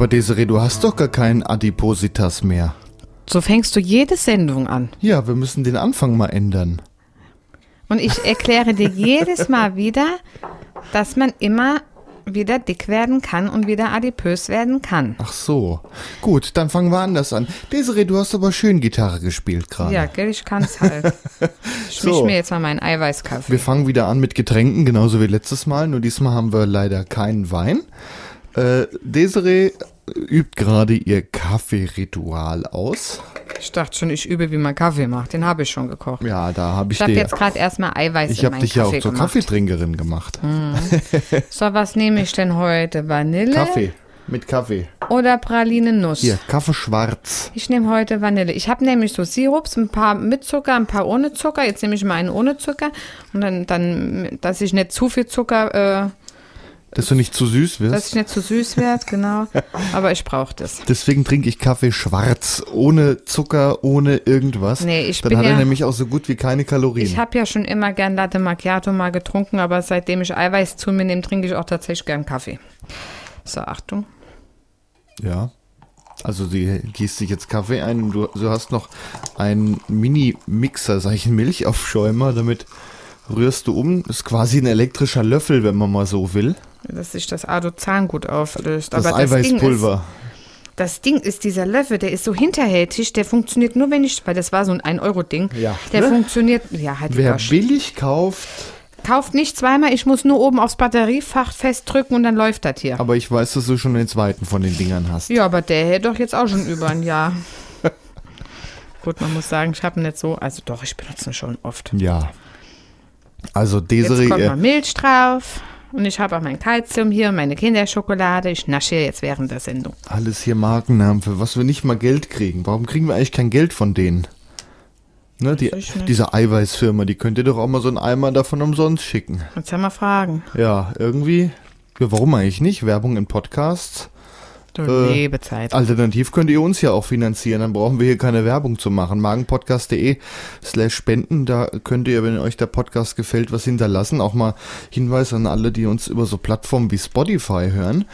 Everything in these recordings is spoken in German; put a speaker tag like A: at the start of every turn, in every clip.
A: Aber Desiree, du hast doch gar keinen Adipositas mehr.
B: So fängst du jede Sendung an.
A: Ja, wir müssen den Anfang mal ändern.
B: Und ich erkläre dir jedes Mal wieder, dass man immer wieder dick werden kann und wieder adipös werden kann.
A: Ach so. Gut, dann fangen wir anders an. Desiree, du hast aber schön Gitarre gespielt gerade.
B: Ja, gell, ich kann's halt. Ich
A: So.
B: mir jetzt mal meinen Eiweißkaffee.
A: Wir fangen wieder an mit Getränken, genauso wie letztes Mal. Nur diesmal haben wir leider keinen Wein. Äh, Desiree übt gerade ihr Kaffeeritual aus.
B: Ich dachte schon, ich übe, wie man Kaffee macht. Den habe ich schon gekocht.
A: Ja, da habe ich,
B: Ich habe jetzt gerade erstmal Eiweiß
A: Ich habe dich ja auch
B: Kaffee
A: zur
B: gemacht.
A: Kaffeetrinkerin gemacht.
B: So, was nehme ich denn heute? Vanille
A: Kaffee. Mit Kaffee.
B: oder Praline-Nuss?
A: Hier, Kaffee schwarz.
B: Ich nehme heute Vanille. Ich habe nämlich so Sirups, ein paar mit Zucker, ein paar ohne Zucker. Jetzt nehme ich mal einen ohne Zucker. Und dann, dann dass ich nicht zu viel Zucker, äh,
A: Dass du nicht zu süß
B: dass
A: wirst.
B: ich nicht zu süß werde, genau. Aber ich brauche das.
A: Deswegen trinke ich Kaffee schwarz. Ohne Zucker, ohne irgendwas.
B: Nee, ich
A: Dann
B: bin
A: hat er
B: ja-
A: nämlich auch so gut wie keine Kalorien.
B: Ich habe ja schon immer gern Latte Macchiato mal getrunken, aber seitdem ich Eiweiß zu mir nehme, trinke ich auch tatsächlich gern Kaffee. So, Achtung.
A: Ja. Also sie gießt sich jetzt Kaffee ein und du, du hast noch einen Mini-Mixer, sag ich, einen Milchaufschäumer, damit rührst du um. Ist quasi ein elektrischer Löffel, wenn man mal so will.
B: Dass sich das Adozan gut auflöst.
A: Das
B: Aber
A: Eiweißpulver.
B: ist, das Ding ist, dieser Löffel, der ist so hinterhältig, der funktioniert nur, wenn ich, weil das war so ein 1-Euro-Ding.
A: Ja.
B: Der
A: Ne?
B: funktioniert, ja, halt
A: Wer
B: Gosh.
A: billig kauft,
B: Kauft nicht zweimal, ich muss nur oben aufs Batteriefach festdrücken und dann läuft das hier.
A: aber ich weiß, dass du schon den zweiten von den Dingern hast.
B: Ja, aber der hält doch jetzt auch schon über ein Jahr. Gut, man muss sagen, ich habe ihn nicht so, also doch, ich benutze ihn schon oft.
A: Ja. Also
B: Jetzt
A: Desiree,
B: kommt
A: äh,
B: mal Milch drauf und ich habe auch mein Kalzium hier, meine Kinderschokolade. Ich nasche jetzt während der Sendung.
A: alles hier Markennamen, für was wir nicht mal Geld kriegen. Warum kriegen wir eigentlich kein Geld von denen? Ne, die, diese Eiweißfirma, die könnt ihr doch auch mal so einen Eimer davon umsonst schicken.
B: Jetzt haben wir Fragen.
A: Ja, irgendwie. Ja, warum eigentlich nicht? Werbung in Podcasts. Äh,
B: Lebezeit.
A: Alternativ könnt ihr uns ja auch finanzieren, dann brauchen wir hier keine Werbung zu machen. Magenpodcast.de slash spenden, da könnt ihr, wenn euch der Podcast gefällt, was hinterlassen. Auch mal Hinweis an alle, die uns über so Plattformen wie Spotify hören.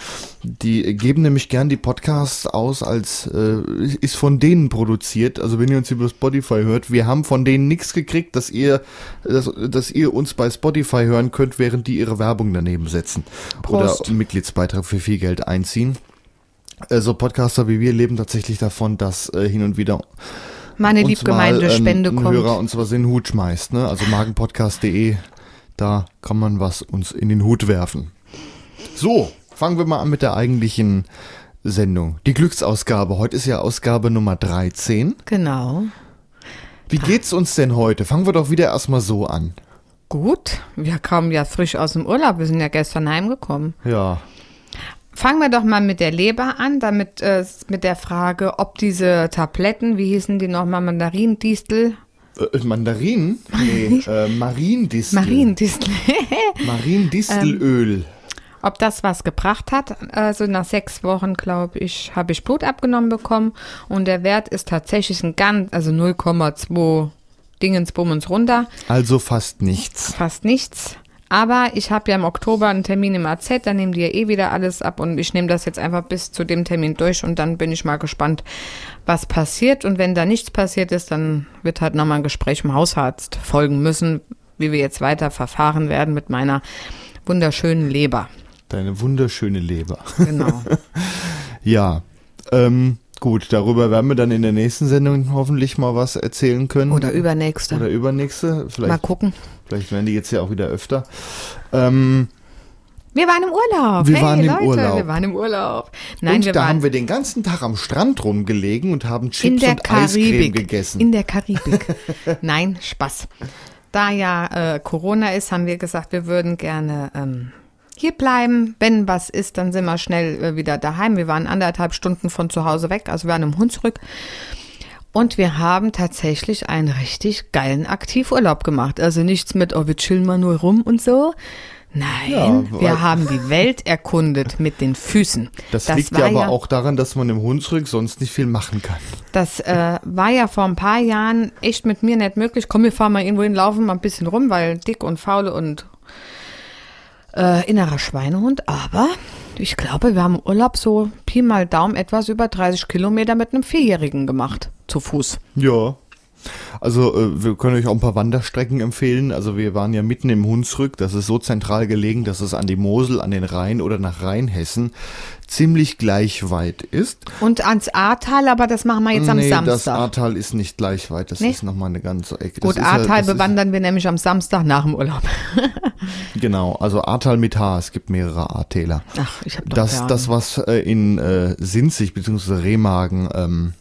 A: Die geben nämlich gern die Podcasts aus als, äh, ist von denen produziert. Also wenn ihr uns über Spotify hört, wir haben von denen nichts gekriegt, dass ihr, dass, dass ihr uns bei Spotify hören könnt, während die ihre Werbung daneben setzen.
B: Prost.
A: Oder einen Mitgliedsbeitrag für viel Geld einziehen. Also Podcaster wie wir leben tatsächlich davon, dass äh, hin und wieder
B: Meine liebgemeinte
A: ähm,
B: Spende
A: ein
B: kommt.
A: Hörer uns was in den Hut schmeißt. Ne? Also magenpodcast.de, da kann man was uns in den Hut werfen. So, fangen wir mal an mit der eigentlichen Sendung. Die Glücksausgabe. Heute ist ja Ausgabe Nummer 13.
B: Genau.
A: Wie geht's uns denn heute? Fangen wir doch wieder erstmal so an.
B: Gut. Wir kommen ja frisch aus dem Urlaub. Wir sind ja gestern heimgekommen.
A: Ja,
B: Fangen wir doch mal mit der Leber an, damit äh, mit der Frage, ob diese Tabletten, wie hießen die nochmal, Mandarindistel?
A: äh, Mandarinen? Nee, äh, Mariendistel.
B: Mariendistel.
A: Mariendistelöl.
B: ob das was gebracht hat. Also nach sechs Wochen, glaube ich, habe ich Blut abgenommen bekommen und der Wert ist tatsächlich ein ganz, also 0,2 Dingensbummens runter,
A: Also fast nichts.
B: fast nichts. Aber ich habe ja im Oktober einen Termin im AZ, da nehmen die ja eh wieder alles ab und ich nehme das jetzt einfach bis zu dem Termin durch und dann bin ich mal gespannt, was passiert. Und wenn da nichts passiert ist, dann wird halt nochmal ein Gespräch im Hausarzt folgen müssen, wie wir jetzt weiter verfahren werden mit meiner wunderschönen Leber.
A: Deine wunderschöne Leber.
B: Genau.
A: Ja, ähm, gut, darüber werden wir dann in der nächsten Sendung hoffentlich mal was erzählen können.
B: Oder übernächste.
A: Oder übernächste.
B: Mal
A: Vielleicht,
B: gucken.
A: Vielleicht werden die jetzt ja auch wieder öfter. Ähm,
B: Wir waren im Urlaub.
A: Wir
B: hey,
A: waren im
B: Leute,
A: Urlaub.
B: Wir waren im Urlaub. Nein,
A: und da haben wir den ganzen Tag am Strand rumgelegen und haben Chips und Eiscreme
B: Karibik.
A: gegessen.
B: In der Karibik. Nein, Spaß. Da ja äh, Corona ist, haben wir gesagt, wir würden gerne ähm, hier bleiben. Wenn was ist, dann sind wir schnell äh, wieder daheim. Wir waren anderthalb Stunden von zu Hause weg, also wir waren im Hunsrück. Und wir haben tatsächlich einen richtig geilen Aktivurlaub gemacht. Also nichts mit, oh, wir chillen mal nur rum und so. Nein,
A: Ja,
B: wir haben die Welt erkundet mit den Füßen.
A: Das, liegt ja aber auch daran, dass man im Hunsrück sonst nicht viel machen kann.
B: Das äh, war ja vor ein paar Jahren echt mit mir nicht möglich. Komm, wir fahren mal irgendwo hin, laufen mal ein bisschen rum, weil dick und faul und äh, innerer Schweinehund. Aber ich glaube, wir haben Urlaub so Pi mal Daumen etwas über 30 Kilometer mit einem Vierjährigen gemacht. Zu Fuß.
A: Ja. Also äh, wir können euch auch ein paar Wanderstrecken empfehlen. Also wir waren ja mitten im Hunsrück. Das ist so zentral gelegen, dass es an die Mosel, an den Rhein oder nach Rheinhessen ziemlich gleich weit ist.
B: Und ans Ahrtal, aber das machen wir jetzt am
A: nee, das
B: Samstag.
A: Ahrtal ist nicht gleich weit. Das
B: Nee?
A: ist nochmal eine ganze Ecke.
B: Gut,
A: das ja-
B: Ahrtal
A: das ist-
B: bewandern wir nämlich am Samstag nach dem Urlaub.
A: Genau, also Ahrtal mit H. Es gibt mehrere Ahrtäler.
B: Ach, ich habe doch
A: Das, das was äh, in äh, Sinzig bzw. Remagen ähm,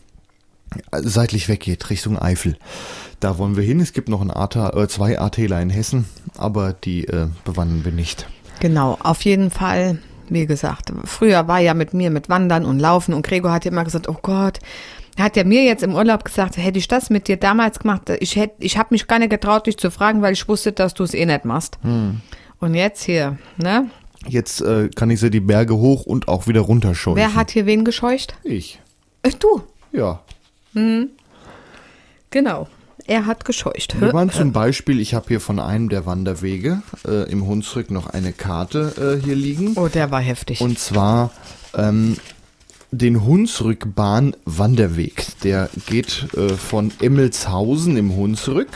A: seitlich weggeht, Richtung Eifel. Da wollen wir hin. Es gibt noch ein Ahrtal, äh, zwei Ahrtäler in Hessen, aber die äh, bewandern wir nicht.
B: Genau, auf jeden Fall, wie gesagt, früher war ja mit mir mit Wandern und Laufen und Gregor hat ja immer gesagt, oh Gott, er hat ja mir jetzt im Urlaub gesagt, hätte ich das mit dir damals gemacht, ich hätte, ich habe mich gar nicht getraut, dich zu fragen, weil ich wusste, dass du es eh nicht machst. Und jetzt hier, ne?
A: Jetzt äh, kann ich sie die Berge hoch und auch wieder runterscheuchen.
B: Wer hat hier wen gescheucht?
A: Ich.
B: Äh, du.
A: Ja.
B: Genau. Er hat gescheucht.
A: Wir waren zum Beispiel, ich habe hier von einem der Wanderwege äh, im Hunsrück noch eine Karte äh, hier liegen.
B: Oh, der war heftig.
A: Und zwar ähm, den Hunsrückbahn-Wanderweg. Der geht äh, von Emmelshausen im Hunsrück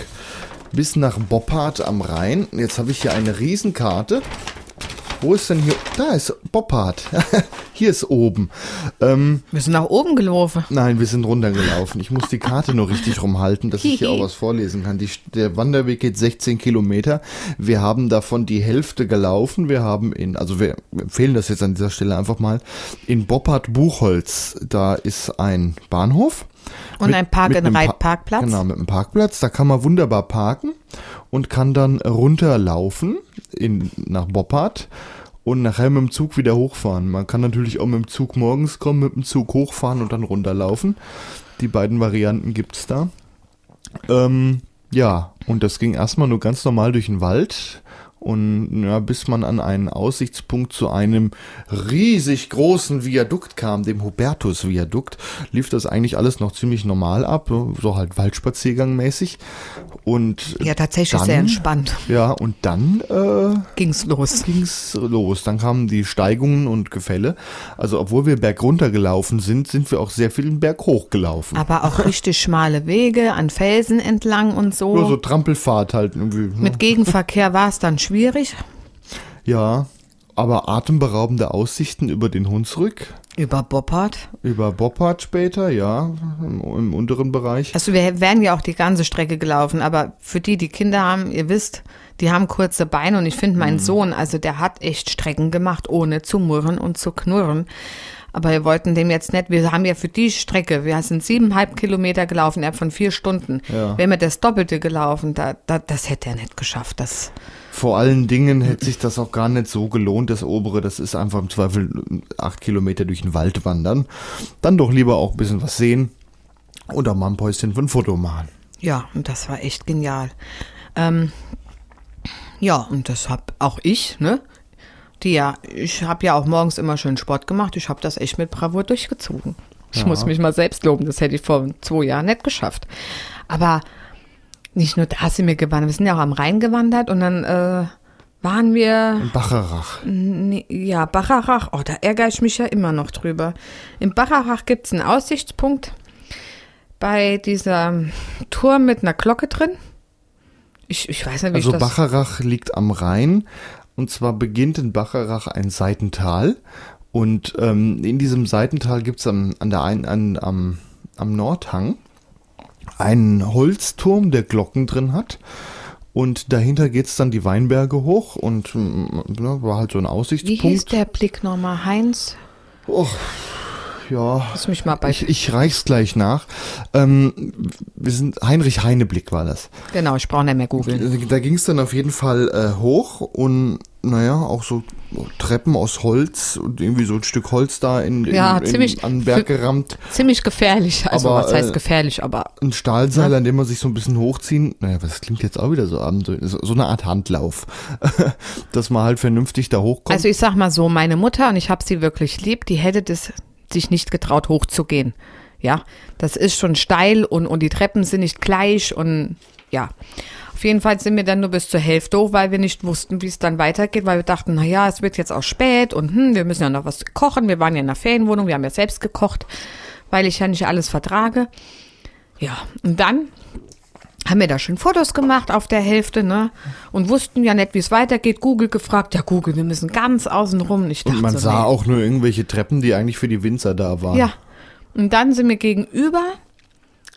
A: bis nach Boppard am Rhein. Jetzt habe ich hier eine Riesenkarte. Wo ist denn hier? Da ist Boppard. hier ist oben. Ähm,
B: wir sind nach oben gelaufen.
A: nein, wir sind runtergelaufen. Ich muss die Karte nur richtig rumhalten, dass ich hier auch was vorlesen kann. Die, der Wanderweg geht 16 Kilometer. Wir haben davon die Hälfte gelaufen. Wir haben in, also wir empfehlen das jetzt an dieser Stelle einfach mal, in Boppard-Buchholz, da ist ein Bahnhof.
B: Und
A: Mit-
B: ein Park- und
A: einem Pa-
B: Reitparkplatz.
A: Genau, mit einem Parkplatz. Da kann man wunderbar parken und kann dann runterlaufen in, nach Boppard und nachher mit dem Zug wieder hochfahren. Man kann natürlich auch mit dem Zug morgens kommen, mit dem Zug hochfahren und dann runterlaufen. Die beiden Varianten gibt's da. Ähm, ja, und das ging erstmal nur ganz normal durch den Wald. Und ja, bis man an einen Aussichtspunkt zu einem riesig großen Viadukt kam, dem Hubertus-Viadukt, lief das eigentlich alles noch ziemlich normal ab, so halt Waldspaziergang mäßig. Und
B: Ja, tatsächlich
A: dann,
B: sehr entspannt.
A: Ja, und dann äh,
B: Ging's los.
A: ging's los. Dann kamen die Steigungen und Gefälle. Also obwohl wir bergunter gelaufen sind, sind wir auch sehr viel den Berg hoch gelaufen.
B: Aber auch richtig schmale Wege an Felsen entlang und so.
A: Nur so Trampelfahrt halt irgendwie. ne?
B: Mit Gegenverkehr war es dann schwierig.
A: Ja, aber atemberaubende Aussichten über den Hunsrück,
B: Über Boppard.
A: über Boppard später, ja, im, im unteren Bereich.
B: Also wir wären ja auch die ganze Strecke gelaufen, aber für die, die Kinder haben, ihr wisst, die haben kurze Beine und ich finde, mein Sohn, also der hat echt Strecken gemacht, ohne zu murren und zu knurren. Aber wir wollten dem jetzt nicht, wir haben ja für die Strecke, wir sind siebeneinhalb Kilometer gelaufen, innerhalb von vier Stunden.
A: Ja.
B: Wären wir das Doppelte gelaufen, da, da, das hätte er nicht geschafft. Das,
A: Vor allen Dingen hätte sich das auch gar nicht so gelohnt, das obere, das ist einfach im Zweifel acht Kilometer durch den Wald wandern. Dann doch lieber auch ein bisschen was sehen oder mal ein Päuschen für ein Foto machen.
B: ja, und das war echt genial. Ähm, ja, und das hab auch ich, ne? Die ja, ich habe ja auch morgens immer schön Sport gemacht. Ich habe das echt mit Bravour durchgezogen. Ich
A: Ja.
B: muss mich mal selbst loben, das hätte ich vor zwei Jahren nicht geschafft. Aber nicht nur da sind wir gewandert, wir sind ja auch am Rhein gewandert und dann äh, waren wir,
A: In Bacharach.
B: ja, Bacharach, oh, da ärgere ich mich ja immer noch drüber. In Bacharach gibt es einen Aussichtspunkt bei dieser Turm mit einer Glocke drin. Ich, ich weiß nicht, wie
A: Also
B: ich das...
A: Bacharach liegt am Rhein und zwar beginnt in Bacharach ein Seitental und ähm, in diesem Seitental gibt es am, an der an, am, am Nordhang einen Holzturm, der Glocken drin hat. Und dahinter geht's dann die Weinberge hoch und mm, ja, war halt so ein
B: Wie hieß
A: Aussichtspunkt.
B: der Blick nochmal? Heinz?
A: Och, ja.
B: Lass mich mal bei.
A: Ich, ich reich's gleich nach. Ähm, wir sind Heinrich Heineblick war das.
B: genau, ich brauche nicht mehr googeln.
A: Da ging es dann auf jeden Fall äh, hoch und naja, auch so Treppen aus Holz und irgendwie so ein Stück Holz da in, in,
B: Ja,
A: in,
B: ziemlich-
A: an den Berg gerammt.
B: Ziemlich gefährlich. Also,
A: Aber,
B: was heißt
A: äh,
B: gefährlich, aber
A: Ein Stahlseil, an dem man sich so ein bisschen hochziehen. Naja, das klingt jetzt auch wieder so abenteuerlich. So so eine Art Handlauf. Dass man halt vernünftig da hochkommt.
B: Also ich sag mal so, meine Mutter, und ich habe sie wirklich lieb, die hätte das sich nicht getraut, hochzugehen. Ja, das ist schon steil und, und die Treppen sind nicht gleich und ja. Auf jeden Fall sind wir dann nur bis zur Hälfte hoch, weil wir nicht wussten, wie es dann weitergeht, weil wir dachten, na ja, es wird jetzt auch spät und hm, wir müssen ja noch was kochen. Wir waren ja in der Ferienwohnung, wir haben ja selbst gekocht, weil ich ja nicht alles vertrage. Ja, und dann haben wir da schön Fotos gemacht auf der Hälfte, ne? Und wussten ja nicht, wie es weitergeht. Google gefragt, ja Google, wir müssen ganz außen rum. Ich dachte
A: und man
B: so,
A: sah
B: nee.
A: auch nur irgendwelche Treppen, die eigentlich für die Winzer da waren.
B: Ja. Und dann sind wir gegenüber,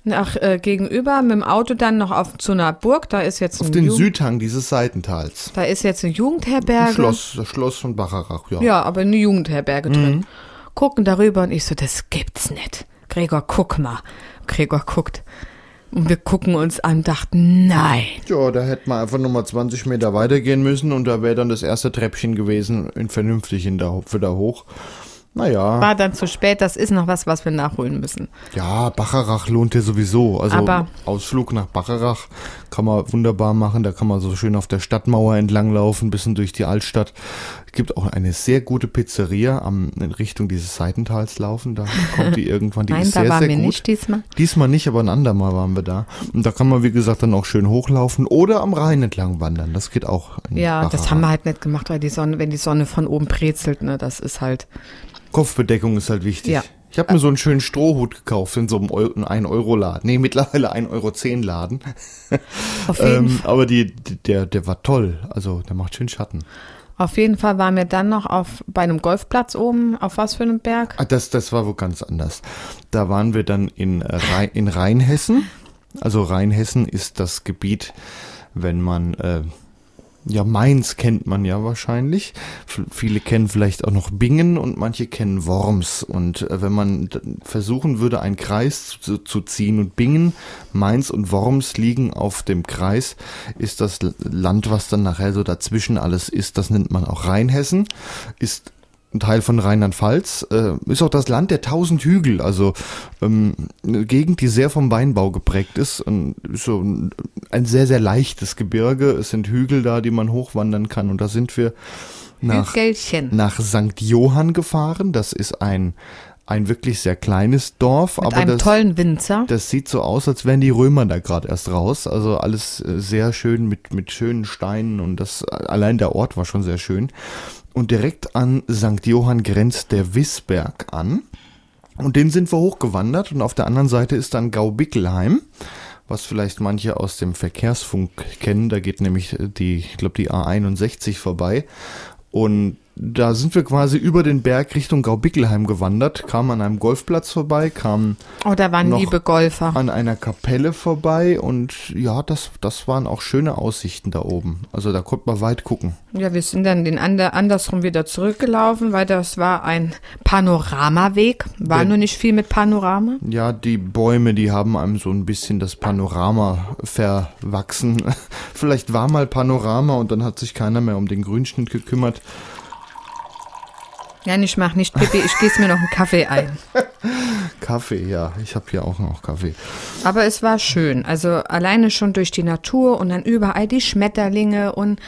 B: nach äh, gegenüber mit dem Auto dann noch auf zu einer Burg. Da ist jetzt
A: Auf
B: ein
A: den
B: Jugend-
A: Südhang dieses Seitentals.
B: da ist jetzt eine
A: Ein
B: Jugendherberge.
A: Schloss, das Schloss von Bacharach, ja.
B: Ja, aber eine Jugendherberge
A: Mhm.
B: drin. Gucken darüber und ich so, das gibt's nicht. Gregor, guck mal. Gregor guckt. Und wir gucken uns an und dachten, nein.
A: Ja, da hätte man einfach nochmal 20 Meter weitergehen müssen und da wäre dann das erste Treppchen gewesen, in vernünftig in der, wieder hoch. Naja,
B: War dann zu spät, das ist noch was, was wir nachholen müssen.
A: ja, Bacharach lohnt ja sowieso. Also
B: Aber-
A: Ausflug nach Bacharach kann man wunderbar machen. Da kann man so schön auf der Stadtmauer entlanglaufen, bisschen durch die Altstadt. Gibt auch eine sehr gute Pizzeria am, in Richtung dieses Seitentals laufen. Da kommt die irgendwann, die
B: Nein,
A: ist
B: da
A: sehr,
B: waren
A: sehr
B: wir
A: gut.
B: nicht diesmal.
A: Diesmal nicht, aber ein andermal waren wir da. Und da kann man, wie gesagt, dann auch schön hochlaufen oder am Rhein entlang wandern. Das geht auch.
B: Ja, das
A: Bacharach.
B: haben wir halt nicht gemacht, weil die Sonne, wenn die Sonne von oben brezelt, ne, das ist halt.
A: Kopfbedeckung ist halt wichtig.
B: Ja.
A: Ich habe mir so einen schönen Strohhut gekauft in so einem 1-Euro-Laden. Nee, mittlerweile 1,10-Euro-Laden.
B: Auf jeden,
A: Ähm, aber die, der, der war toll. Also der macht schön Schatten.
B: auf jeden Fall waren wir dann noch auf, bei einem Golfplatz oben. Auf was für einem Berg?
A: Ah, das, das war wo ganz anders. Da waren wir dann in, Rhein, in Rheinhessen. Also Rheinhessen ist das Gebiet, wenn man, äh, ja, Mainz kennt man ja wahrscheinlich. F viele kennen vielleicht auch noch Bingen und manche kennen Worms. Und äh, wenn man versuchen würde, einen Kreis zu, zu ziehen und Bingen, Mainz und Worms liegen auf dem Kreis, ist das Land, was dann nachher so dazwischen alles ist, das nennt man auch Rheinhessen, ist ein Teil von Rheinland-Pfalz, äh, ist auch das Land der tausend Hügel, also ähm, eine Gegend, die sehr vom Weinbau geprägt ist und so ein, ein sehr, sehr leichtes Gebirge. Es sind Hügel da, die man hochwandern kann und da sind wir nach,
B: Hügelchen.
A: nach St. Johann gefahren. Das ist ein, ein wirklich sehr kleines Dorf,
B: Mit
A: aber
B: einem
A: das,
B: tollen Winzer.
A: das sieht so aus, als wären die Römer da gerade erst raus. Also alles äh, sehr schön mit, mit schönen Steinen und das allein der Ort war schon sehr schön. Und direkt an St. Johann grenzt der Wissberg an. Und den sind wir hochgewandert und auf der anderen Seite ist dann Gaubickelheim, was vielleicht manche aus dem Verkehrsfunk kennen. Da geht nämlich die, ich glaube, die A61 vorbei. Und da sind wir quasi über den Berg Richtung Gaubickelheim gewandert, kamen an einem Golfplatz vorbei, kamen
B: Oh, da waren liebe Golfer.
A: an einer Kapelle vorbei und ja, das, das waren auch schöne Aussichten da oben. Also da konnte man weit gucken.
B: Ja, wir sind dann den ander, andersrum wieder zurückgelaufen, weil das war ein Panoramaweg. War
A: Der-
B: nur nicht viel mit Panorama.
A: Ja, die Bäume, die haben einem so ein bisschen das Panorama verwachsen. Vielleicht war mal Panorama und dann hat sich keiner mehr um den Grünschnitt gekümmert.
B: Ja, ich mach nicht Pipi, ich gieße mir noch einen Kaffee ein.
A: Kaffee, ja, ich habe hier auch noch Kaffee.
B: Aber es war schön. Also alleine schon durch die Natur und dann überall die Schmetterlinge und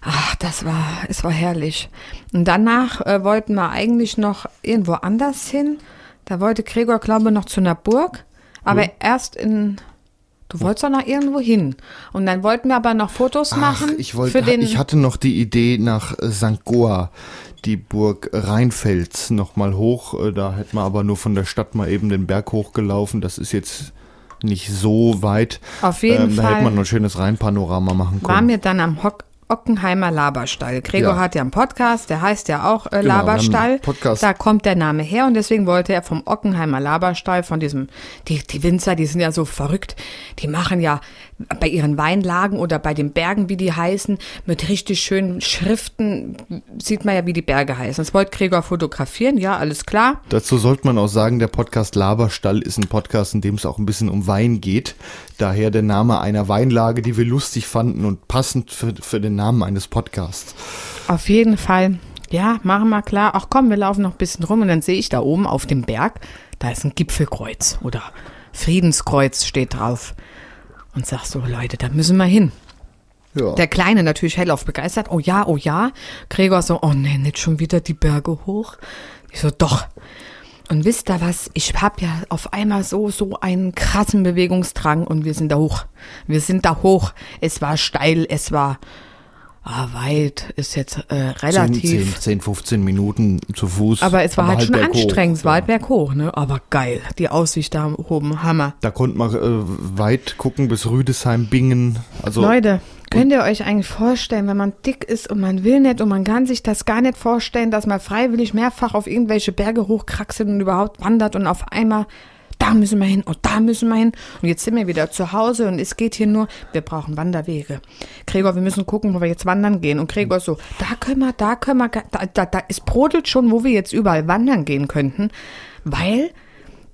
B: ach, das war, es war herrlich. Und danach äh, wollten wir eigentlich noch irgendwo anders hin. Da wollte Gregor, glaube ich, noch zu einer Burg. Aber erst in. Du wolltest doch noch irgendwo hin. Und dann wollten wir aber noch Fotos machen.
A: Ach, ich wollte,
B: für den,
A: ich hatte noch die Idee nach äh, St. Goa, die Burg Rheinfels nochmal hoch. Äh, Da hätte man aber nur von der Stadt mal eben den Berg hochgelaufen. Das ist jetzt nicht so weit.
B: Auf jeden
A: ähm, Da hätte
B: Fall.
A: man noch ein schönes Rheinpanorama machen können.
B: waren wir dann am Hock Ockenheimer Laberstall. Gregor
A: Ja.
B: hat ja einen Podcast, der heißt ja auch äh,
A: Genau, wir
B: Laberstall.
A: Podcast.
B: Da kommt der Name her und deswegen wollte er vom Ockenheimer Laberstall, von diesem, die, die Winzer, die sind ja so verrückt, die machen ja bei ihren Weinlagen oder bei den Bergen, wie die heißen, mit richtig schönen Schriften, sieht man ja, wie die Berge heißen. Das wollte Gregor fotografieren, ja, alles klar.
A: Dazu sollte man auch sagen, der Podcast Laberstall ist ein Podcast, in dem es auch ein bisschen um Wein geht. Daher der Name einer Weinlage, die wir lustig fanden und passend für, für den Namen eines Podcasts.
B: Auf jeden Fall. Ja, machen wir klar. Ach komm, wir laufen noch ein bisschen rum und dann sehe ich da oben auf dem Berg, da ist ein Gipfelkreuz oder Friedenskreuz steht drauf. Und sag so, Leute, da müssen wir hin.
A: Ja.
B: Der Kleine natürlich hellauf begeistert. Oh ja, oh ja. Gregor so, oh nee, nicht schon wieder die Berge hoch. Ich so, doch. Und wisst ihr was? Ich hab ja auf einmal so, so einen krassen Bewegungsdrang und wir sind da hoch. Wir sind da hoch. Es war steil, es war ah, weit, ist jetzt äh,
A: 10,
B: relativ.
A: 10, 10, 15 Minuten zu Fuß.
B: Aber es war halt schon
A: berghoch.
B: anstrengend, es war halt berghoch, ne? Aber geil. Die Aussicht da oben, Hammer.
A: Da konnte man äh, weit gucken bis Rüdesheim, Bingen. Also
B: Leute, könnt ihr euch eigentlich vorstellen, wenn man dick ist und man will nicht und man kann sich das gar nicht vorstellen, dass man freiwillig mehrfach auf irgendwelche Berge hochkraxelt und überhaupt wandert und auf einmal da müssen wir hin und da müssen wir hin. Und jetzt sind wir wieder zu Hause und es geht hier nur, wir brauchen Wanderwege. Gregor, wir müssen gucken, wo wir jetzt wandern gehen. Und Gregor so, da können wir, da können wir, da, da, da es brodelt schon, wo wir jetzt überall wandern gehen könnten, weil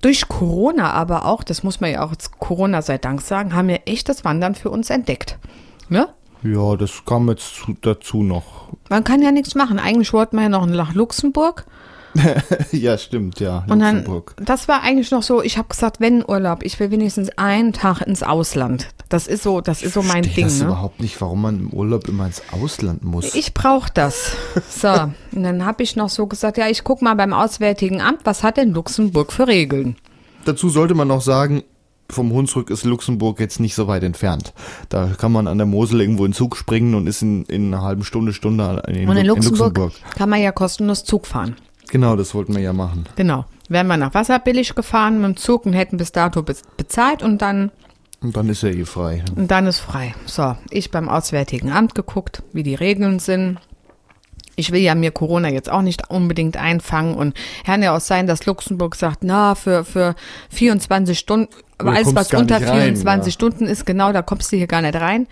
B: durch Corona aber auch, das muss man ja auch jetzt Corona sei Dank sagen, haben wir echt das Wandern für uns entdeckt. Ne?
A: ja, das kam jetzt zu, dazu noch.
B: Man kann ja nichts machen. Eigentlich wollten wir ja noch nach Luxemburg.
A: ja, stimmt, ja.
B: Und dann,
A: Luxemburg.
B: das war eigentlich noch so, ich habe gesagt, wenn Urlaub, ich will wenigstens einen Tag ins Ausland. Das ist so, das ist so mein
A: Verstehe
B: Ding.
A: das
B: Ne?
A: überhaupt nicht, warum man im Urlaub immer ins Ausland muss.
B: Ich brauche das. So, und dann habe ich noch so gesagt, ja, ich guck mal beim Auswärtigen Amt, was hat denn Luxemburg für Regeln?
A: Dazu sollte man noch sagen, vom Hunsrück ist Luxemburg jetzt nicht so weit entfernt. Da kann man an der Mosel irgendwo in Zug springen und ist in, in einer halben Stunde, Stunde in,
B: Und in
A: Lu-
B: Luxemburg, kann man ja kostenlos Zug fahren.
A: Genau, das wollten wir ja machen.
B: Genau. Wären wir nach Wasserbillig gefahren mit dem Zug und hätten bis dato bez- bezahlt und dann
A: Und dann ist er eh frei.
B: Und dann ist frei. So, ich beim Auswärtigen Amt geguckt, wie die Regeln sind. Ich will ja mir Corona jetzt auch nicht unbedingt einfangen und kann ja auch sein, dass Luxemburg sagt, na, für, für 24 Stunden, alles was unter
A: rein,
B: 24
A: ja.
B: Stunden ist, genau, da kommst du hier gar nicht rein.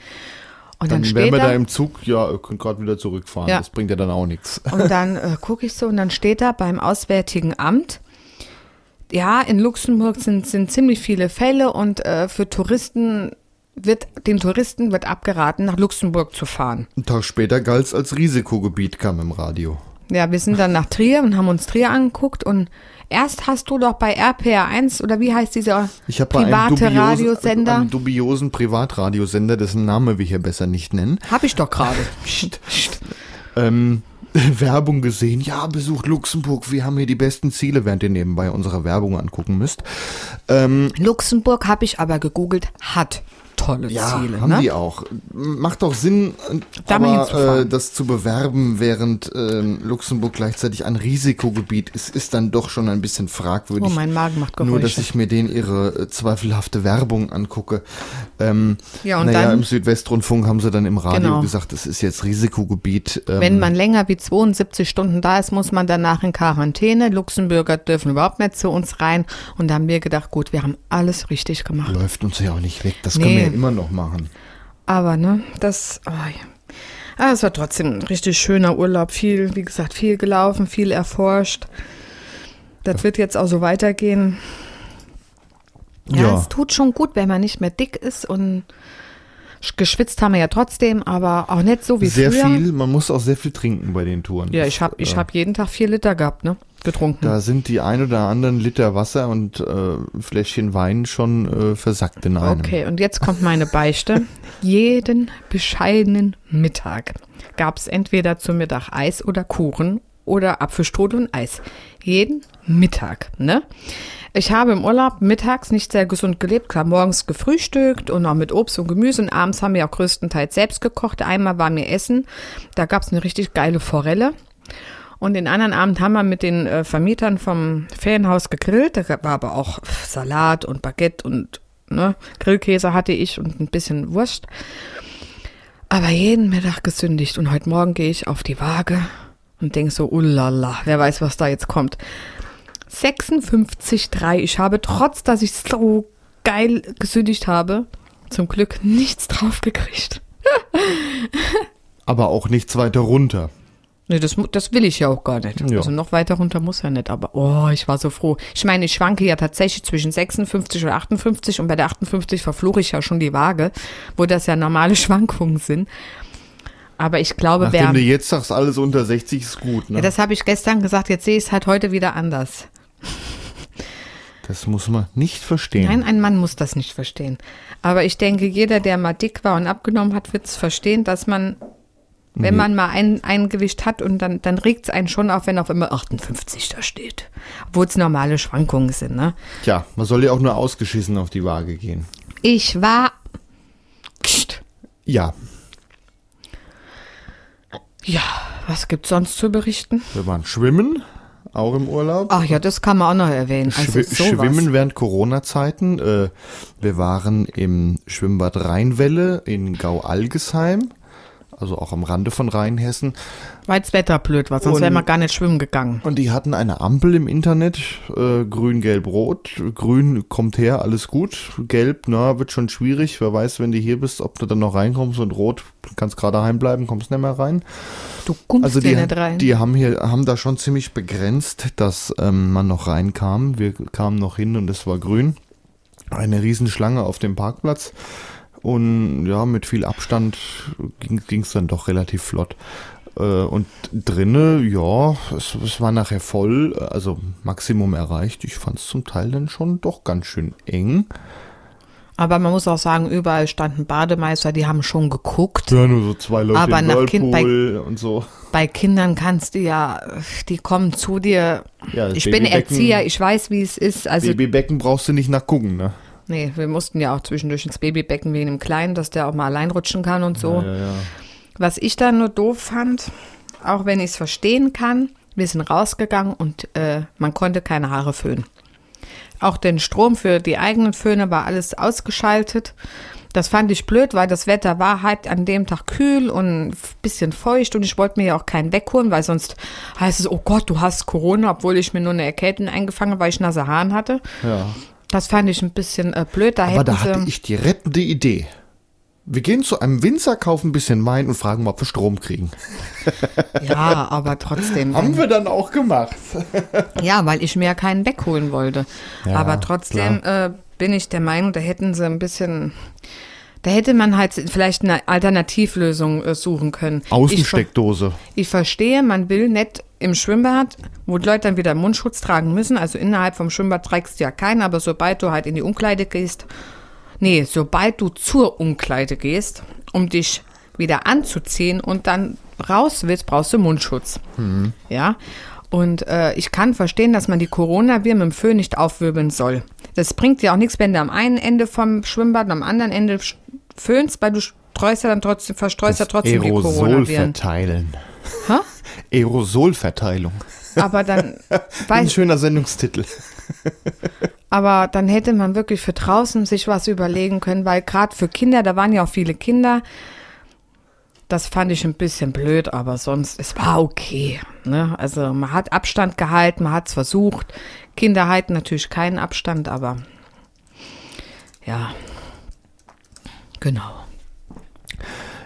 B: Und dann,
A: Dann wären wir
B: da,
A: im Zug, ja, ihr könnt gerade wieder zurückfahren.
B: Ja.
A: Das bringt ja dann auch nichts.
B: und dann äh, gucke ich so und dann steht da beim Auswärtigen Amt, ja, in Luxemburg sind, sind ziemlich viele Fälle und äh, für Touristen wird, den Touristen wird abgeraten, nach Luxemburg zu fahren.
A: Einen Tag später galt es als Risikogebiet, kam im Radio.
B: Ja, wir sind dann nach Trier und haben uns Trier angeguckt und erst hast du doch bei RPR1 oder wie heißt dieser
A: Ich habe bei einem,
B: private
A: dubiosen,
B: Radiosender?
A: einem dubiosen Privatradiosender, dessen Name wir hier besser nicht nennen,
B: Hab ich doch gerade.
A: ähm, Werbung gesehen. Ja, besucht Luxemburg, wir haben hier die besten Ziele, während ihr nebenbei unsere Werbung angucken müsst. Ähm,
B: Luxemburg habe ich aber gegoogelt, hat tolle
A: ja,
B: Ziele.
A: haben
B: ne?
A: die auch. Macht doch Sinn, äh,
B: Da mal
A: aber, äh, das zu bewerben, während ähm, Luxemburg gleichzeitig ein Risikogebiet ist, ist dann doch schon ein bisschen fragwürdig.
B: Oh, mein Magen macht
A: Nur, dass
B: Geräusche.
A: ich mir den ihre äh, zweifelhafte Werbung angucke. Ähm,
B: Ja, und
A: naja,
B: dann-
A: im Südwestrundfunk haben sie dann im Radio
B: Genau.
A: gesagt, es ist jetzt Risikogebiet. Ähm,
B: Wenn man länger wie 72 Stunden da ist, muss man danach in Quarantäne. Luxemburger dürfen überhaupt nicht zu uns rein. Und da haben wir gedacht, gut, wir haben alles richtig gemacht.
A: läuft uns ja auch nicht weg. Das
B: Nee.
A: können wir ja immer noch machen.
B: Aber ne, das, oh ja. Aber es war trotzdem ein richtig schöner Urlaub. Viel, wie gesagt, viel gelaufen, viel erforscht. Das wird jetzt auch so weitergehen. Ja,
A: Ja.
B: es tut schon gut, wenn man nicht mehr dick ist und geschwitzt haben wir ja trotzdem, aber auch nicht so wie
A: Sehr
B: früher.
A: viel, man muss auch sehr viel trinken bei den Touren.
B: Ja, ich habe ich
A: äh,
B: hab jeden Tag vier Liter gehabt, ne? Getrunken.
A: Da sind die ein oder anderen Liter Wasser und äh, Fläschchen Wein schon äh, versackt in einem.
B: Okay, und jetzt kommt meine Beichte. Jeden bescheidenen Mittag gab es entweder zum Mittag Eis oder Kuchen oder Apfelstrudel und Eis. Jeden Mittag, ne? Ich habe im Urlaub mittags nicht sehr gesund gelebt, klar, morgens gefrühstückt und auch mit Obst und Gemüse und abends haben wir auch größtenteils selbst gekocht. Einmal war mir Essen, da gab es eine richtig geile Forelle. Und den anderen Abend haben wir mit den äh, Vermietern vom Ferienhaus gegrillt. Da war aber auch Salat und Baguette und ne, Grillkäse hatte ich und ein bisschen Wurst. Aber jeden Mittag gesündigt und heute Morgen gehe ich auf die Waage und denke so, ulala, wer weiß, was da jetzt kommt. 56,3. Ich habe trotz, dass ich so geil gesündigt habe, zum Glück nichts drauf gekriegt.
A: Aber auch nichts weiter runter.
B: Nee, das, das will ich ja auch gar nicht.
A: Ja.
B: Also noch weiter runter muss ja nicht, aber oh, ich war so froh. Ich meine, ich schwanke ja tatsächlich zwischen 56 und 58 und bei der 58 verfluche ich ja schon die Waage, wo das ja normale Schwankungen sind. Aber ich glaube,
A: Nachdem
B: wer.
A: du jetzt sagst, alles unter 60 ist gut. Ne?
B: Ja, das habe ich gestern gesagt, jetzt sehe ich es halt heute wieder anders.
A: das muss man nicht verstehen.
B: Nein, ein Mann muss das nicht verstehen. Aber ich denke, jeder, der mal dick war und abgenommen hat, wird es verstehen, dass man, wenn man mal ein, ein Gewicht hat und dann, dann regt es einen schon auf, wenn auf immer 58 da steht. Obwohl es normale Schwankungen sind, ne?
A: Tja, man soll ja auch nur ausgeschissen auf die Waage gehen.
B: Ich war. Psst.
A: Ja,
B: Ja, was gibt's sonst zu berichten?
A: wir waren schwimmen, auch im Urlaub.
B: Ach ja, das kann man auch noch erwähnen. Also sowas.
A: Schwimmen während Corona-Zeiten. Äh, wir waren im Schwimmbad Rheinwelle in Gau-Algesheim, also auch am Rande von Rheinhessen.
B: Weil das Wetter blöd war, sonst wären wir gar nicht schwimmen gegangen.
A: Und die hatten eine Ampel im Internet, äh, grün, gelb, rot. Grün kommt her, alles gut. Gelb, na, wird schon schwierig. Wer weiß, wenn du hier bist, ob du dann noch reinkommst. Und rot, kannst gerade heim bleiben, kommst nicht mehr rein.
B: Du kommst
A: Also die,
B: nicht rein.
A: die haben hier, haben da schon ziemlich begrenzt, dass ähm, man noch reinkam. Wir kamen noch hin und es war grün. Eine Riesenschlange auf dem Parkplatz. Und ja, mit viel Abstand ging es dann doch relativ flott. Äh, Und drinne, ja, es, es war nachher voll, also Maximum erreicht. Ich fand es zum Teil dann schon doch ganz schön eng.
B: Aber man muss auch sagen, überall standen Bademeister, die haben schon geguckt.
A: Ja, nur so zwei Leute
B: Aber
A: im
B: nach Kind- bei-
A: und so.
B: Bei Kindern kannst du ja, die kommen zu dir.
A: Ja,
B: ich bin Erzieher, ich weiß, wie es ist. Also,
A: Babybecken brauchst du nicht nachgucken, ne?
B: Nee, wir mussten ja auch zwischendurch ins Babybecken wegen dem Kleinen, dass der auch mal allein rutschen kann und so.
A: Ja, ja.
B: Was ich da nur doof fand, auch wenn ich es verstehen kann, wir sind rausgegangen und äh, man konnte keine Haare föhnen. Auch den Strom für die eigenen Föhne war alles ausgeschaltet. Das fand ich blöd, weil das Wetter war halt an dem Tag kühl und ein bisschen feucht und ich wollte mir ja auch keinen wegholen, weil sonst heißt es, oh Gott, du hast Corona, obwohl ich mir nur eine Erkältung eingefangen habe, weil ich nasse Haaren hatte.
A: ja.
B: Das fand ich ein bisschen äh, blöd. Da
A: Aber da hatte ich die rettende Idee. Wir gehen zu einem Winzer, kaufen ein bisschen Wein und fragen mal, ob wir Strom kriegen.
B: ja, aber trotzdem.
A: Haben wir dann auch gemacht.
B: Ja, weil ich mir ja keinen wegholen wollte.
A: Ja,
B: Aber trotzdem äh, bin ich der Meinung, da hätten sie ein bisschen, da hätte man halt vielleicht eine Alternativlösung äh, suchen können. Ich,
A: Außensteckdose.
B: ich verstehe, man will nicht im Schwimmbad, wo die Leute dann wieder Mundschutz tragen müssen. Also innerhalb vom Schwimmbad trägst du ja keinen, aber sobald du halt in die Umkleide gehst, nee, sobald du zur Umkleide gehst, um dich wieder anzuziehen und dann raus willst, brauchst du Mundschutz. Ja. Und äh, ich kann verstehen, dass man die Coronaviren mit dem Föhn nicht aufwirbeln soll. Das bringt dir auch nichts, wenn du am einen Ende vom Schwimmbad und am anderen Ende föhnst, weil du streust ja dann trotzdem, verstreust ja trotzdem die
A: Aerosol
B: Coronaviren.
A: verteilen.
B: Hä?
A: Aerosolverteilung.
B: Aber dann,
A: Ein schöner Sendungstitel.
B: aber dann hätte man wirklich für draußen sich was überlegen können, weil gerade für Kinder, da waren ja auch viele Kinder, das fand ich ein bisschen blöd, aber sonst, es war okay. Ne? Also man hat Abstand gehalten, man hat es versucht. Kinder halten natürlich keinen Abstand, aber ja, genau.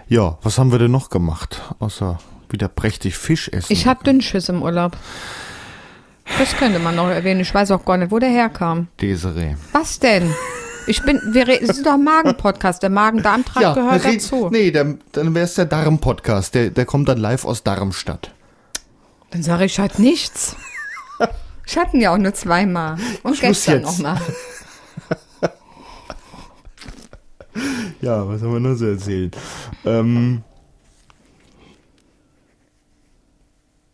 A: Ja, was haben wir denn noch gemacht? Außer wieder prächtig Fisch essen.
B: Ich hatte Dünnschiss im Urlaub. Das könnte man noch erwähnen. Ich weiß auch gar nicht, wo der herkam.
A: Desiree.
B: Was denn? Ich bin, wir reden, es ist doch ein Magen-Podcast. Der Magen-Darm-Trakt gehört
A: red-
B: dazu.
A: Nee, der, dann wäre es der Darm-Podcast. Der, der kommt dann live aus Darmstadt.
B: Dann sage ich halt nichts. Ich hatte ihn ja auch nur zweimal. Und
A: Schluss
B: gestern nochmal.
A: Ja, was haben wir noch so erzählen? Ähm,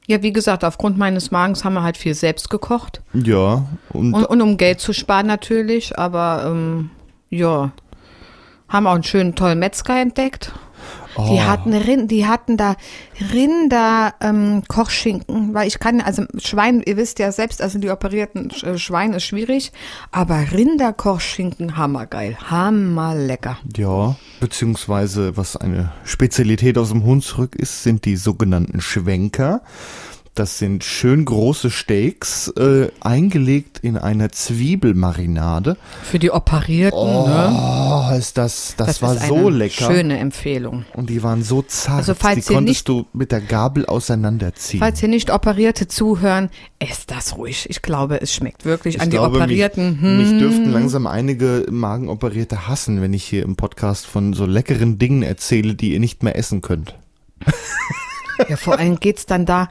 B: Ja, wie gesagt, aufgrund meines Magens haben wir halt viel selbst gekocht.
A: ja, und,
B: Und, und um Geld zu sparen natürlich, aber ähm, ja. Haben auch einen schönen, tollen Metzger entdeckt.
A: Oh.
B: Die hatten Rind, die hatten da Rinder ähm, Kochschinken, weil ich kann also Schwein, ihr wisst ja selbst, also die operierten äh, Schwein ist schwierig, aber Rinder Kochschinken hammergeil, hammerlecker.
A: Ja, beziehungsweise was eine Spezialität aus dem Hunsrück ist, sind die sogenannten Schwenker. Das sind schön große Steaks, äh, eingelegt in einer Zwiebelmarinade.
B: Für die Operierten, ne?
A: Oh, ist das, das, war
B: ist
A: so
B: eine
A: lecker.
B: Schöne Empfehlung.
A: Und die waren so zart,
B: Also falls
A: die konntest
B: nicht-
A: du mit der Gabel auseinanderziehen.
B: Falls hier nicht Operierte zuhören, esst das ruhig. Ich glaube, es schmeckt wirklich
A: Ich
B: an die
A: glaube,
B: Operierten.
A: Mich,
B: hm.
A: mich dürften langsam einige Magenoperierte hassen, wenn ich hier im Podcast von so leckeren Dingen erzähle, die ihr nicht mehr essen könnt.
B: Ja, vor allem geht's dann da.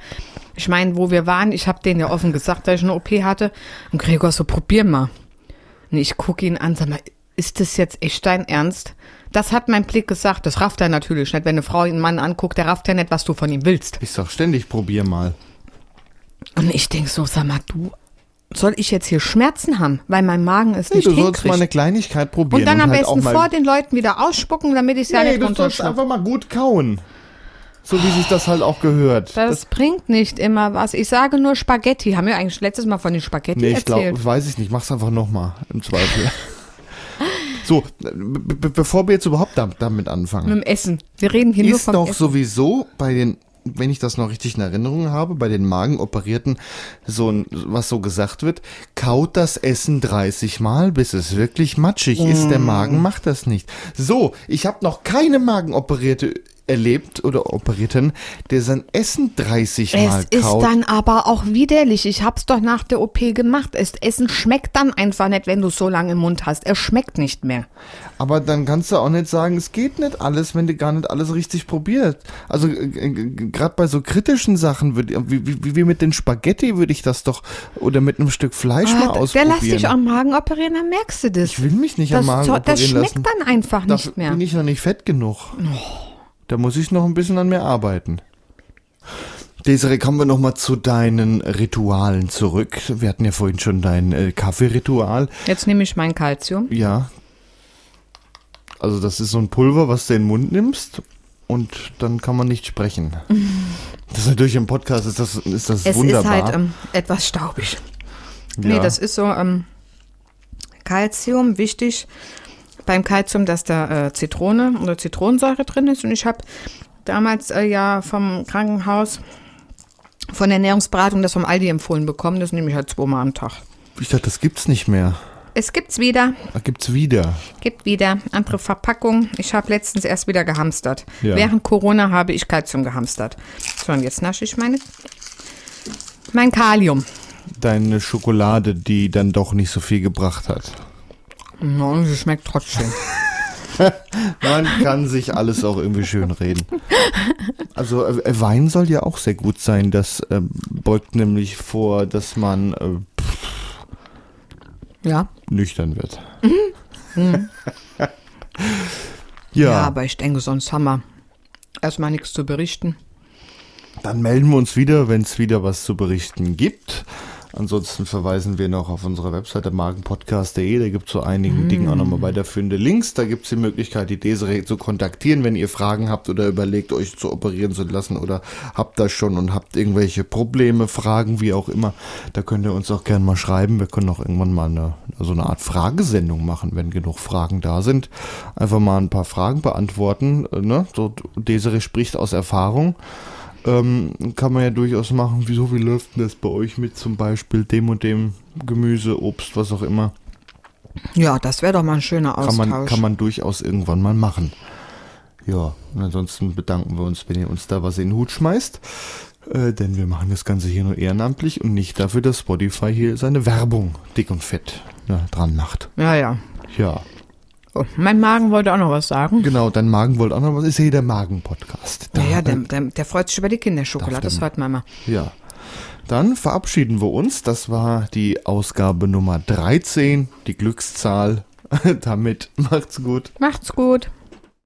B: Ich meine, wo wir waren, ich habe denen ja offen gesagt, dass ich eine OP hatte. Und Gregor so, probier mal. Und ich gucke ihn an, sag mal, ist das jetzt echt dein Ernst? Das hat mein Blick gesagt. Das rafft er natürlich nicht. Wenn eine Frau einen Mann anguckt, der rafft ja nicht, was du von ihm willst.
A: Ich sag ständig, probier mal.
B: Und ich denk so, sag mal, du, soll ich jetzt hier Schmerzen haben, weil mein Magen es
A: Nee,
B: nicht
A: du sollst mal eine? Kleinigkeit probieren.
B: Und dann am
A: halt
B: besten vor den Leuten wieder ausspucken, damit ich es ja
A: Nee,
B: nicht
A: du sollst
B: runterschluck.
A: einfach mal gut kauen. So wie sich das halt auch gehört.
B: Das, bringt nicht immer was. Ich sage nur Spaghetti. Haben wir eigentlich letztes Mal von den Spaghetti
A: nee, ich
B: erzählt?
A: glaube, weiß ich nicht. Mach's einfach nochmal, im Zweifel. so, be be bevor wir jetzt überhaupt da, damit anfangen.
B: Mit dem Essen. Wir reden hier nur
A: ist
B: vom
A: doch
B: Essen.
A: sowieso bei den, wenn ich das noch richtig in Erinnerung habe, bei den Magenoperierten so ein, was so gesagt wird, kaut das Essen 30 Mal, bis es wirklich matschig ist.
B: Mm.
A: Der Magen macht das nicht. So, ich habe noch keine Magenoperierte erlebt oder Operierten, der sein Essen 30 Mal
B: Es ist
A: kaut.
B: dann aber auch widerlich. Ich hab's doch nach der OP gemacht. Es, Essen schmeckt dann einfach nicht, wenn du so lange im Mund hast. Es schmeckt nicht mehr.
A: Aber dann kannst du auch nicht sagen, es geht nicht alles, wenn du gar nicht alles richtig probiert. Also gerade bei so kritischen Sachen, würd, wie, wie, wie mit den Spaghetti würde ich das doch, oder mit einem Stück Fleisch mal
B: Ah, der
A: ausprobieren.
B: lässt dich am Magen operieren, dann merkst du das.
A: ich will mich nicht
B: das,
A: am Magen operieren
B: das schmeckt
A: lassen.
B: dann einfach
A: Dafür
B: nicht mehr.
A: bin ich noch nicht fett genug. Da muss ich noch ein bisschen an mir arbeiten. Desiree, kommen wir noch mal zu deinen Ritualen zurück. Wir hatten ja vorhin schon dein äh, Kaffeeritual.
B: Jetzt nehme ich mein Kalzium.
A: Ja. Also das ist so ein Pulver, was du in den Mund nimmst und dann kann man nicht sprechen. Das ist natürlich im Podcast ist das, ist das
B: Es
A: wunderbar.
B: ist halt ähm, etwas staubig.
A: ja.
B: Nee, das ist so ähm, Calcium, wichtig beim Calcium, dass da äh, Zitrone oder Zitronensäure drin ist. Und ich habe damals äh, ja vom Krankenhaus von der Ernährungsberatung das vom Aldi empfohlen bekommen. Das nehme ich halt zweimal am Tag.
A: ich dachte, das gibt's nicht mehr.
B: Es gibt's wieder,
A: Da gibt's wieder.
B: gibt wieder andere Verpackung. Ich habe letztens erst wieder gehamstert.
A: Ja.
B: Während Corona habe ich Calcium gehamstert. So, und jetzt nasche ich meine mein Kalium.
A: Deine Schokolade, die dann doch nicht so viel gebracht hat.
B: No, sie schmeckt trotzdem.
A: Man kann sich alles auch irgendwie schön reden. Also äh, Wein soll ja auch sehr gut sein. Das äh, beugt nämlich vor, dass man äh,
B: ja.
A: nüchtern wird.
B: Mhm.
A: ja,
B: Ja, aber ich denke, sonst haben wir erstmal nichts zu berichten.
A: dann melden wir uns wieder, wenn es wieder was zu berichten gibt. Ansonsten verweisen wir noch auf unsere Webseite magenpodcast.de. Da gibt es zu einigen Dingen auch nochmal weiterführende Links. Da gibt es die Möglichkeit, die Desiree zu kontaktieren, wenn ihr Fragen habt oder überlegt, euch zu operieren zu lassen oder habt das schon und habt irgendwelche Probleme, Fragen, wie auch immer. Da könnt ihr uns auch gerne mal schreiben. Wir können auch irgendwann mal eine, so eine Art Fragesendung machen, wenn genug Fragen da sind. Einfach mal ein paar Fragen beantworten. äh, Ne? So, Desiree spricht aus Erfahrung ähm, kann man ja durchaus machen, wieso, wie läuft denn das bei euch mit zum Beispiel dem und dem Gemüse, Obst, was auch immer.
B: Ja, das wäre doch mal ein schöner
A: Kann
B: Austausch.
A: man, kann man durchaus irgendwann mal machen. Ja, und ansonsten bedanken wir uns, wenn ihr uns da was in den Hut schmeißt. Äh, denn wir machen das Ganze hier nur ehrenamtlich und nicht dafür, dass Spotify hier seine Werbung dick und fett ne, dran macht.
B: ja, ja.
A: Ja,
B: Oh, mein Magen wollte auch noch was sagen.
A: genau, dein Magen wollte auch noch was. Ist hier der Magen-Podcast. Da-
B: Ja, ja, der, der, der freut sich über die Kinderschokolade, das hört man mal.
A: Ja. Dann verabschieden wir uns. Das war die Ausgabe Nummer 13, die Glückszahl. Damit macht's gut.
B: Macht's gut.